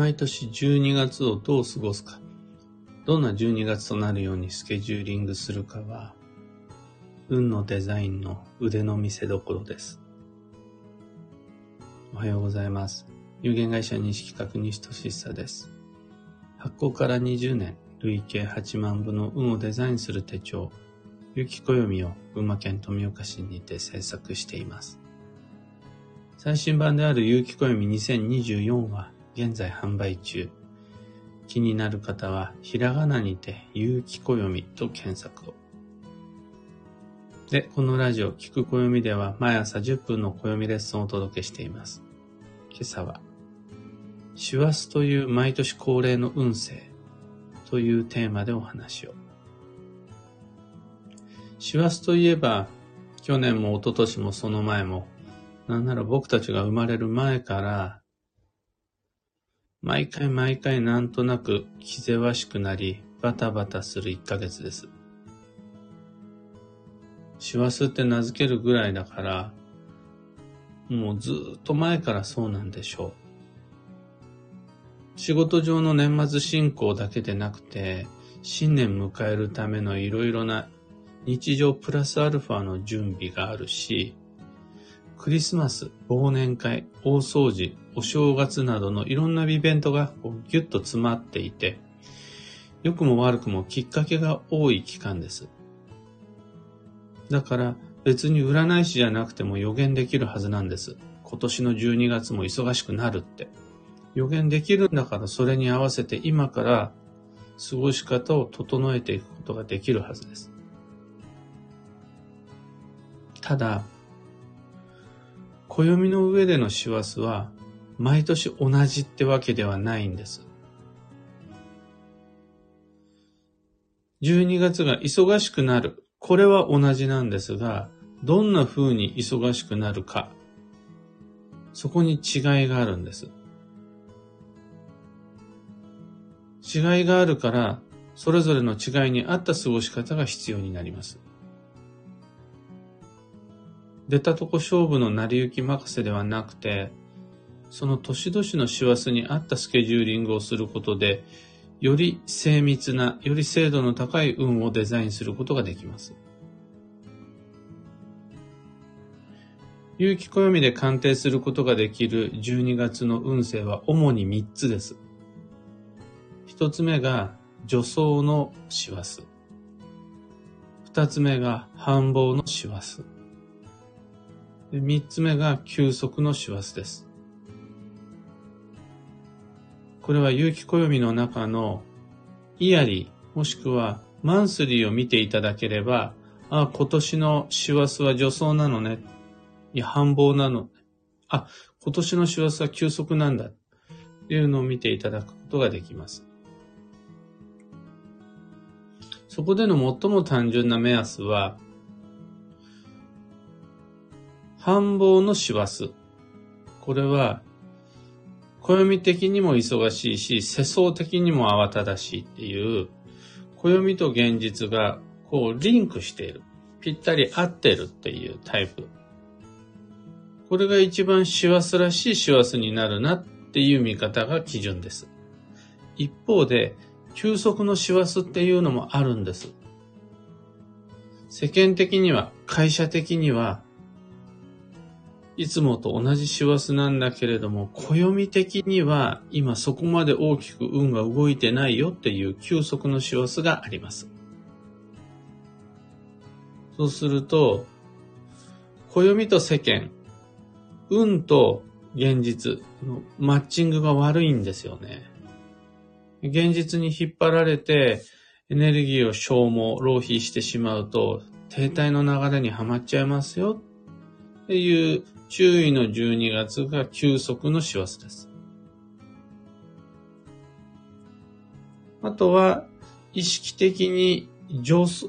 毎年12月をどう過ごすか、どんな12月となるようにスケジューリングするかは、運のデザインの腕の見せ所です。おはようございます。有限会社西企画西俊久です。発行から20年、累計8万部の運をデザインする手帳、有機暦を群馬県富岡市にて制作しています。最新版である有機暦2024は現在販売中。気になる方は、ひらがなにて、有機暦と検索を。で、このラジオ、聞く暦では毎朝10分の暦レッスンをお届けしています。今朝は、師走という毎年恒例の運勢というテーマでお話を。師走といえば、去年も一昨年もその前も、なんなら僕たちが生まれる前から、毎回毎回なんとなく気ぜわしくなり、バタバタする1ヶ月です。師走って名付けるぐらいだから、もうずっと前からそうなんでしょう。仕事上の年末進行だけでなくて、新年迎えるためのいろいろな日常プラスアルファの準備があるし、クリスマス、忘年会、大掃除、お正月などのいろんなイベントがギュッと詰まっていて、良くも悪くもきっかけが多い期間です。だから別に占い師じゃなくても予言できるはずなんです。今年の12月も忙しくなるって。予言できるんだからそれに合わせて今から過ごし方を整えていくことができるはずです。ただ、暦の上での師走は毎年同じってわけではないんです。12月が忙しくなる。これは同じなんですが、どんな風に忙しくなるか。そこに違いがあるんです。違いがあるから、それぞれの違いに合った過ごし方が必要になります。出たとこ勝負の成り行き任せではなくて、その年々の師走に合ったスケジューリングをすることで、より精密な、より精度の高い運をデザインすることができます。有機暦で鑑定することができる12月の運勢は主に3つです。1つ目が助走の師走。2つ目が繁忙の師走。三つ目が休息の師走です。これは有機暦の中のイヤリーもしくはマンスリーを見ていただければ、あ、今年の師走は助走なのね。いや、繁忙なの。あ、今年の師走は休息なんだ。というのを見ていただくことができます。そこでの最も単純な目安は、繁忙の師走。これは、暦的にも忙しいし、世相的にも慌ただしいっていう、暦と現実がこうリンクしている。ぴったり合ってるっていうタイプ。これが一番師走らしい師走になるなっていう見方が基準です。一方で、休息の師走っていうのもあるんです。世間的には、会社的には、いつもと同じ師走なんだけれども、暦的には今そこまで大きく運が動いてないよっていう休息の師走があります。そうすると、暦と世間、運と現実のマッチングが悪いんですよね。現実に引っ張られてエネルギーを消耗、浪費してしまうと停滞の流れにはまっちゃいますよっていう注意の12月が休息の師走です。あとは、意識的に、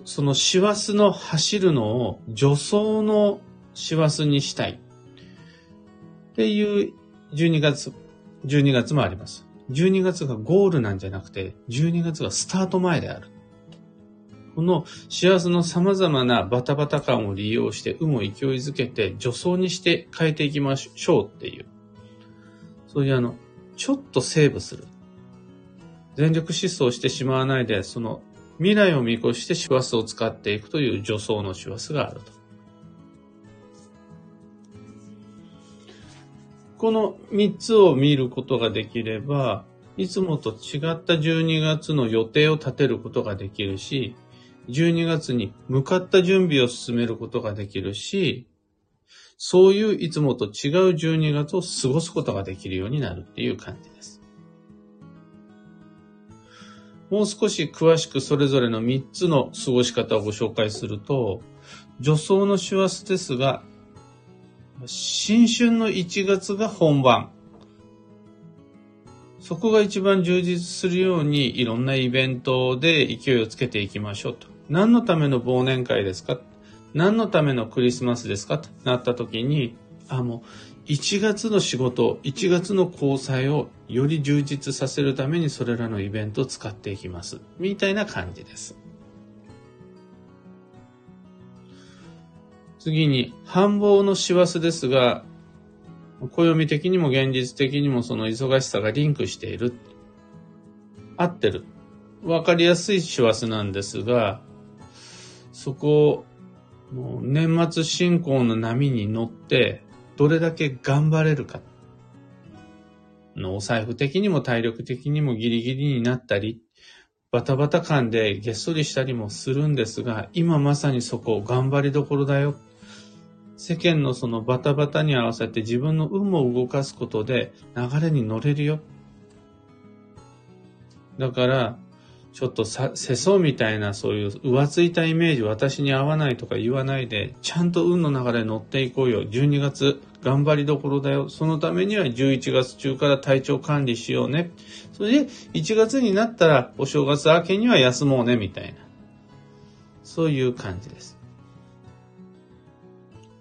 その師走の走るのを助走の師走にしたい。っていう12月、12月もあります。12月がゴールなんじゃなくて、12月がスタート前である。この幸せの様々なバタバタ感を利用して運を勢いづけて助走にして変えていきましょうっていう、そういうあの、ちょっとセーブする。全力疾走してしまわないで、その未来を見越して師走を使っていくという助走の師走があると。この3つを見ることができれば、いつもと違った12月の予定を立てることができるし、12月に向かった準備を進めることができるし、そういういつもと違う12月を過ごすことができるようになるっていう感じです。もう少し詳しくそれぞれの3つの過ごし方をご紹介すると、助走の師走ですが、新春の1月が本番。そこが一番充実するようにいろんなイベントで勢いをつけていきましょうと。何のための忘年会ですか？何のためのクリスマスですか？となった時に、あ、もう1月の仕事、1月の交際をより充実させるためにそれらのイベントを使っていきます。みたいな感じです。次に、繁忙の師走ですが、暦的にも現実的にもその忙しさがリンクしている。合ってる。わかりやすい師走なんですが、そこを年末進行の波に乗ってどれだけ頑張れるか。のお財布的にも体力的にもギリギリになったり、バタバタ感でげっそりしたりもするんですが、今まさにそこ頑張りどころだよ。世間のそのバタバタに合わせて自分の運を動かすことで流れに乗れるよ。だから、ちょっとさ、世相みたいなそういう浮ついたイメージ、私に合わないとか言わないで、ちゃんと運の流れ乗っていこうよ。12月、頑張りどころだよ。そのためには11月中から体調管理しようね。それで、1月になったらお正月明けには休もうね、みたいな。そういう感じです。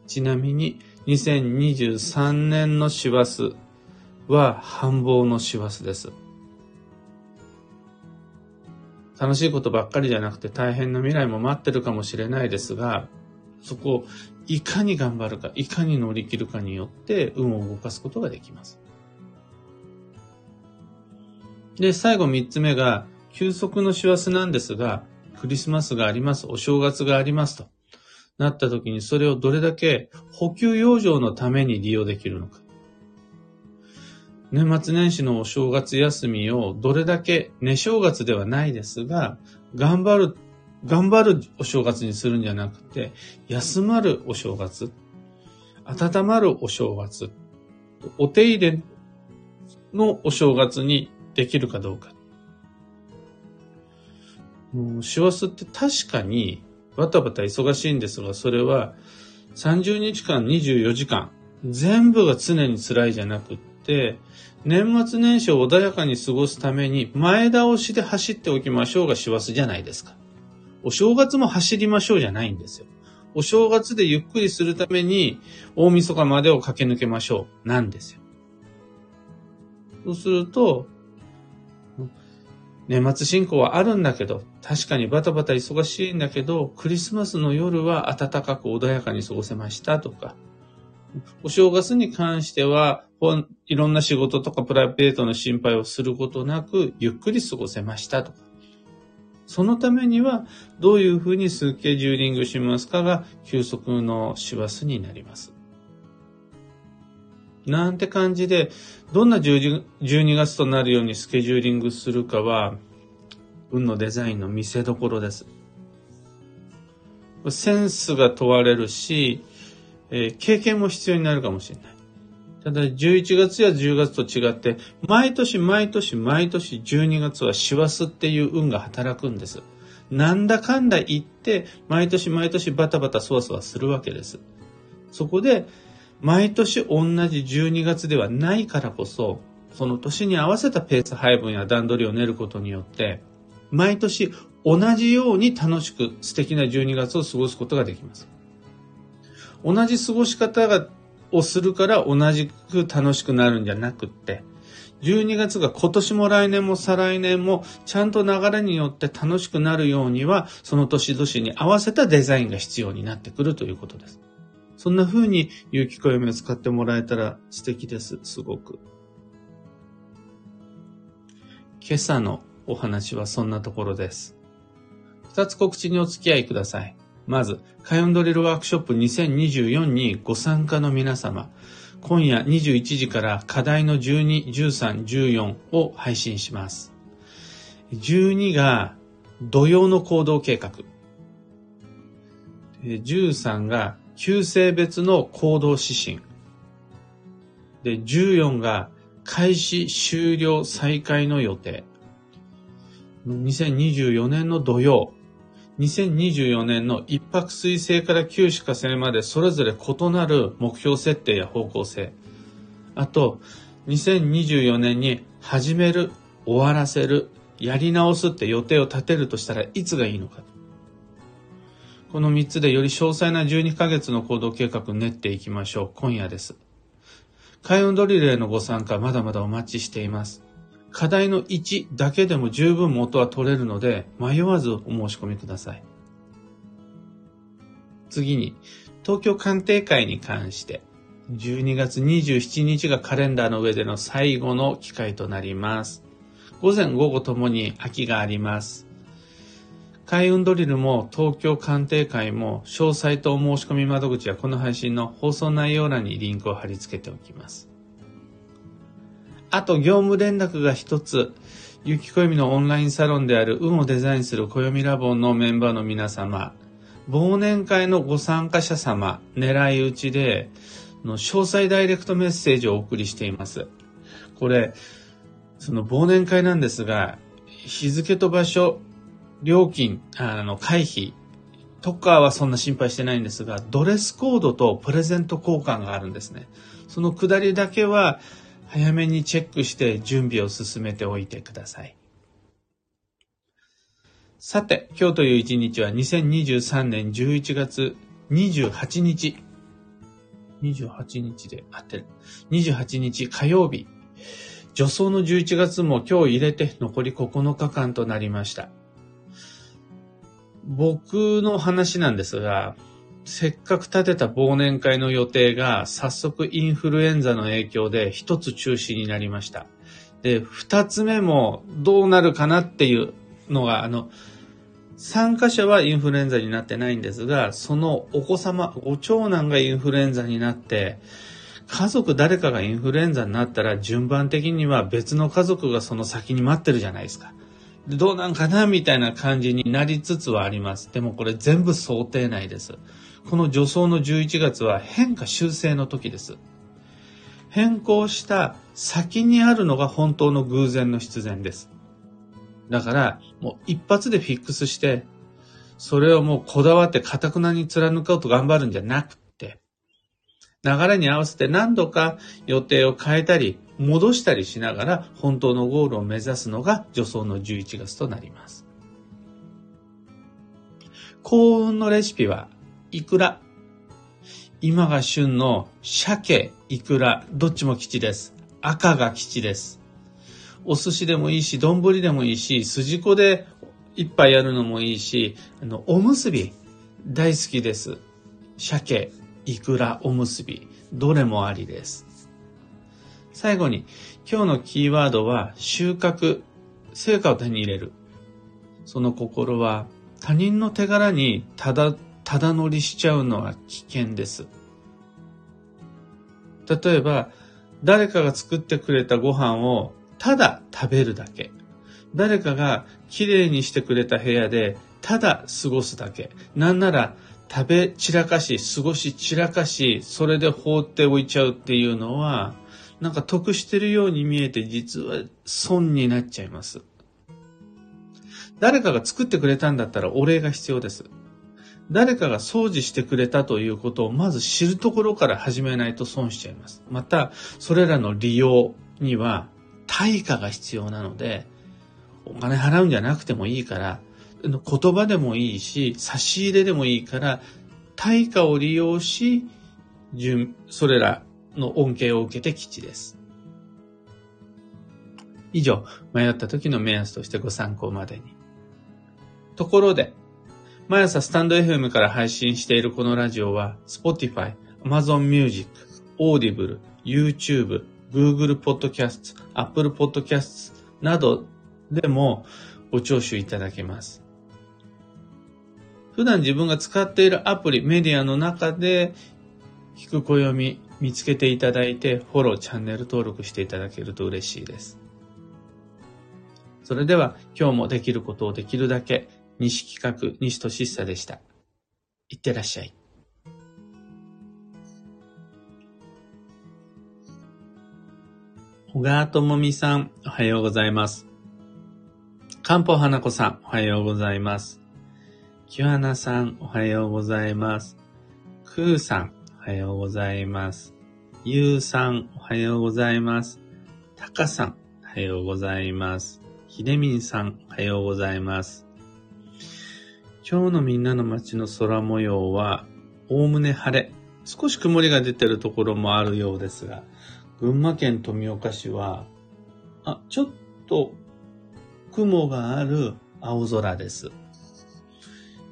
ちなみに、2023年の師走は繁忙の師走です。楽しいことばっかりじゃなくて大変な未来も待ってるかもしれないですが、そこをいかに頑張るか、いかに乗り切るかによって運を動かすことができます。で、最後三つ目が、休息の師走なんですが、クリスマスがあります、お正月がありますと。なった時にそれをどれだけ補給養生のために利用できるのか。年末年始のお正月休みをどれだけ寝正月ではないですが、頑張る、頑張るお正月にするんじゃなくて、休まるお正月、温まるお正月、お手入れのお正月にできるかどうか。もう師走って確かにバタバタ忙しいんですが、それは30日間24時間、全部が常に辛いじゃなくて、年末年始を穏やかに過ごすために前倒しで走っておきましょうが師走じゃないですか。お正月も走りましょうじゃないんですよ。お正月でゆっくりするために大晦日までを駆け抜けましょうなんですよ。そうすると、年末進行はあるんだけど、確かにバタバタ忙しいんだけど、クリスマスの夜は暖かく穏やかに過ごせましたとか、お正月に関しては、いろんな仕事とかプライベートの心配をすることなく、ゆっくり過ごせましたとか。そのためには、どういうふうにスケジューリングしますかが、休息の師走になります。なんて感じで、どんな12月となるようにスケジューリングするかは、運のデザインの見せどころです。センスが問われるし、えー、経験も必要になるかもしれない。ただ、11月や10月と違って、毎年毎年毎年12月は師走っていう運が働くんです。なんだかんだ言って、毎年毎年バタバタそわそわするわけです。そこで、毎年同じ12月ではないからこそ、その年に合わせたペース配分や段取りを練ることによって、毎年同じように楽しく素敵な12月を過ごすことができます。同じ過ごし方がをするから同じく楽しくなるんじゃなくって、12月が今年も来年も再来年もちゃんと流れによって楽しくなるようには、その年々に合わせたデザインが必要になってくるということです。そんな風に有機暦を使ってもらえたら素敵です。すごく。今朝のお話はそんなところです。二つ告知にお付き合いください。まず、カヨンドリルワークショップ2024にご参加の皆様、今夜21時から課題の12、13、14を配信します。12が土曜の行動計画。13が旧性別の行動指針。で、14が開始終了再開の予定。2024年の土曜、2024年の一泊水星から九死火星までそれぞれ異なる目標設定や方向性。あと、2024年に始める、終わらせる、やり直すって予定を立てるとしたらいつがいいのか。この3つでより詳細な12ヶ月の行動計画練っていきましょう。今夜です。開運ドリルへのご参加まだまだお待ちしています。課題の1だけでも十分元は取れるので、迷わずお申し込みください。次に、東京鑑定会に関して、12月27日がカレンダーの上での最後の機会となります。午前午後ともに空きがあります。開運ドリルも東京鑑定会も詳細とお申し込み窓口はこの配信の放送内容欄にリンクを貼り付けておきます。あと業務連絡が一つ、ゆきこよみのオンラインサロンである運をデザインする暦ラボのメンバーの皆様、忘年会のご参加者様、狙い撃ちで、の詳細ダイレクトメッセージをお送りしています。これ、その忘年会なんですが、日付と場所、料金、あの、回避とかはそんな心配してないんですが、ドレスコードとプレゼント交換があるんですね。そのくだりだけは、早めにチェックして準備を進めておいてください。さて、今日という一日は2023年11月28日。28日で合ってる。28日火曜日。助走の11月も今日入れて残り9日間となりました。僕の話なんですが、せっかく立てた忘年会の予定が早速インフルエンザの影響で一つ中止になりました。で、二つ目もどうなるかなっていうのが、あの、参加者はインフルエンザになってないんですが、そのお子様、ご長男がインフルエンザになって、家族誰かがインフルエンザになったら順番的には別の家族がその先に待ってるじゃないですか。どうなんかなみたいな感じになりつつはあります。でもこれ全部想定内です。この助走の11月は変化修正の時です。変更した先にあるのが本当の偶然の必然です。だから、もう一発でフィックスして、それをもうこだわって堅くなに貫こうと頑張るんじゃなくて、流れに合わせて何度か予定を変えたり、戻したりしながら本当のゴールを目指すのが助走の11月となります。幸運のレシピはイクラ。今が旬の鮭、イクラ、どっちも吉です。赤が吉です。お寿司でもいいし、丼でもいいし、筋子で一杯やるのもいいし、あの、おむすび、大好きです。鮭、イクラ、おむすび、どれもありです。最後に、今日のキーワードは、収穫、成果を手に入れる。その心は、他人の手柄にただただ乗りしちゃうのは危険です。例えば、誰かが作ってくれたご飯をただ食べるだけ。誰かがきれいにしてくれた部屋でただ過ごすだけ。なんなら食べ散らかし、過ごし散らかし、それで放っておいちゃうっていうのは、なんか得してるように見えて実は損になっちゃいます。誰かが作ってくれたんだったらお礼が必要です。誰かが掃除してくれたということをまず知るところから始めないと損しちゃいます。また、それらの利用には対価が必要なので、お金払うんじゃなくてもいいから、言葉でもいいし、差し入れでもいいから、対価を利用し、それらの恩恵を受けて基地です。以上、迷った時の目安としてご参考までに。ところで、毎朝スタンド FM から配信しているこのラジオは、Spotify、Amazon Music、Audible、YouTube、Google Podcast、Apple Podcast などでもご聴取いただけます。普段自分が使っているアプリ、メディアの中で、聞く暦見つけていただいて、フォロー、チャンネル登録していただけると嬉しいです。それでは、今日もできることをできるだけ、西企画、西俊久でした。いってらっしゃい。小川智美さん、おはようございます。漢方花子さん、おはようございます。キュアナさん、おはようございます。クーさん、おはようございます。ゆうさん、おはようございます。たかさん、おはようございます。ひでみんさん、おはようございます。今日のみんなの街の空模様は、おおむね晴れ。少し曇りが出てるところもあるようですが、群馬県富岡市は、あ、ちょっと雲がある青空です。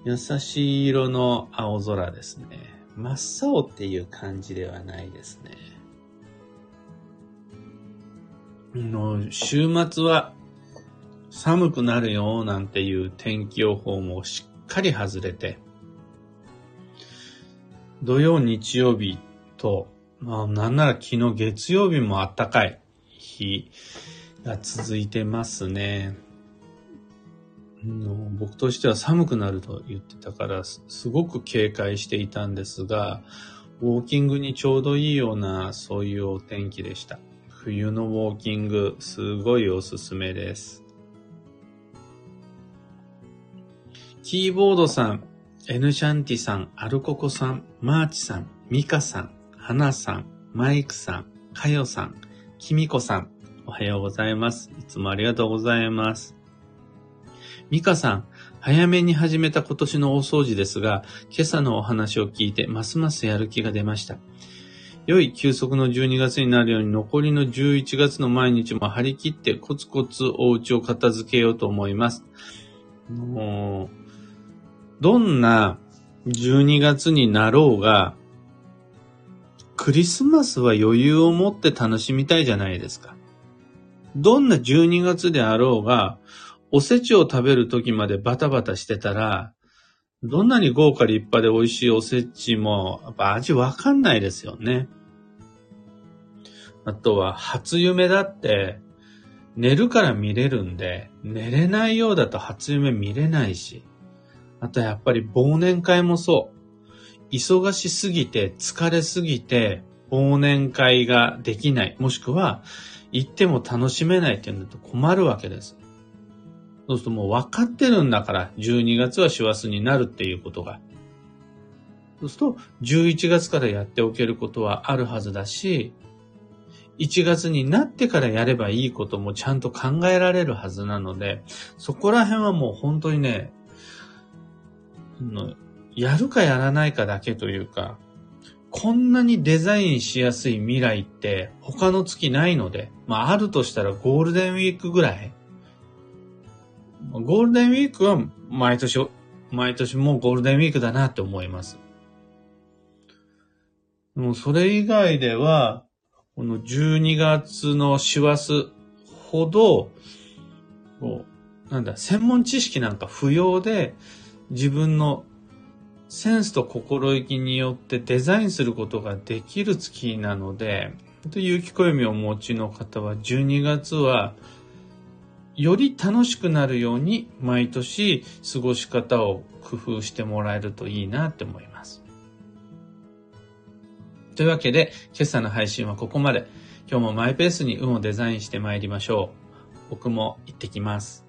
優しい色の青空ですね。真っ青っていう感じではないですね。の週末は寒くなるよなんていう天気予報もしかり外れて、土曜、日曜日と、まあなんなら昨日月曜日も暖かい日が続いてますね。僕としては寒くなると言ってたからすごく警戒していたんですが、ウォーキングにちょうどいいようなそういうお天気でした。冬のウォーキングすごいおすすめです。キーボードさん、エヌシャンティさん、アルココさん、マーチさん、ミカさん、ハナさん、マイクさん、カヨさん、キミコさん、おはようございます。いつもありがとうございます。ミカさん、早めに始めた今年の大掃除ですが、今朝のお話を聞いてますますやる気が出ました。良い休息の12月になるように残りの11月の毎日も張り切ってコツコツお家を片付けようと思います。もう、どんな12月になろうが、クリスマスは余裕を持って楽しみたいじゃないですか。どんな12月であろうが、おせちを食べる時までバタバタしてたら、どんなに豪華立派で美味しいおせちも、やっぱ味わかんないですよね。あとは、初夢だって、寝るから見れるんで、寝れないようだと初夢見れないし、あとやっぱり忘年会もそう。忙しすぎて、疲れすぎて、忘年会ができない。もしくは、行っても楽しめないっていうのと困るわけです。そうするともう分かってるんだから、12月は師走になるっていうことが。そうすると、11月からやっておけることはあるはずだし、1月になってからやればいいこともちゃんと考えられるはずなので、そこら辺はもう本当にね、のやるかやらないかだけというか、こんなにデザインしやすい未来って他の月ないので、まああるとしたらゴールデンウィークぐらいゴールデンウィークは毎年、毎年もうゴールデンウィークだなって思います。もうそれ以外では、この12月の師走ほど、こう、なんだ、専門知識なんか不要で、自分のセンスと心意気によってデザインすることができる月なので、有機暦をお持ちの方は12月はより楽しくなるように毎年過ごし方を工夫してもらえるといいなって思います。というわけで、今朝の配信はここまで。今日もマイペースに運をデザインして参りましょう。僕も行ってきます。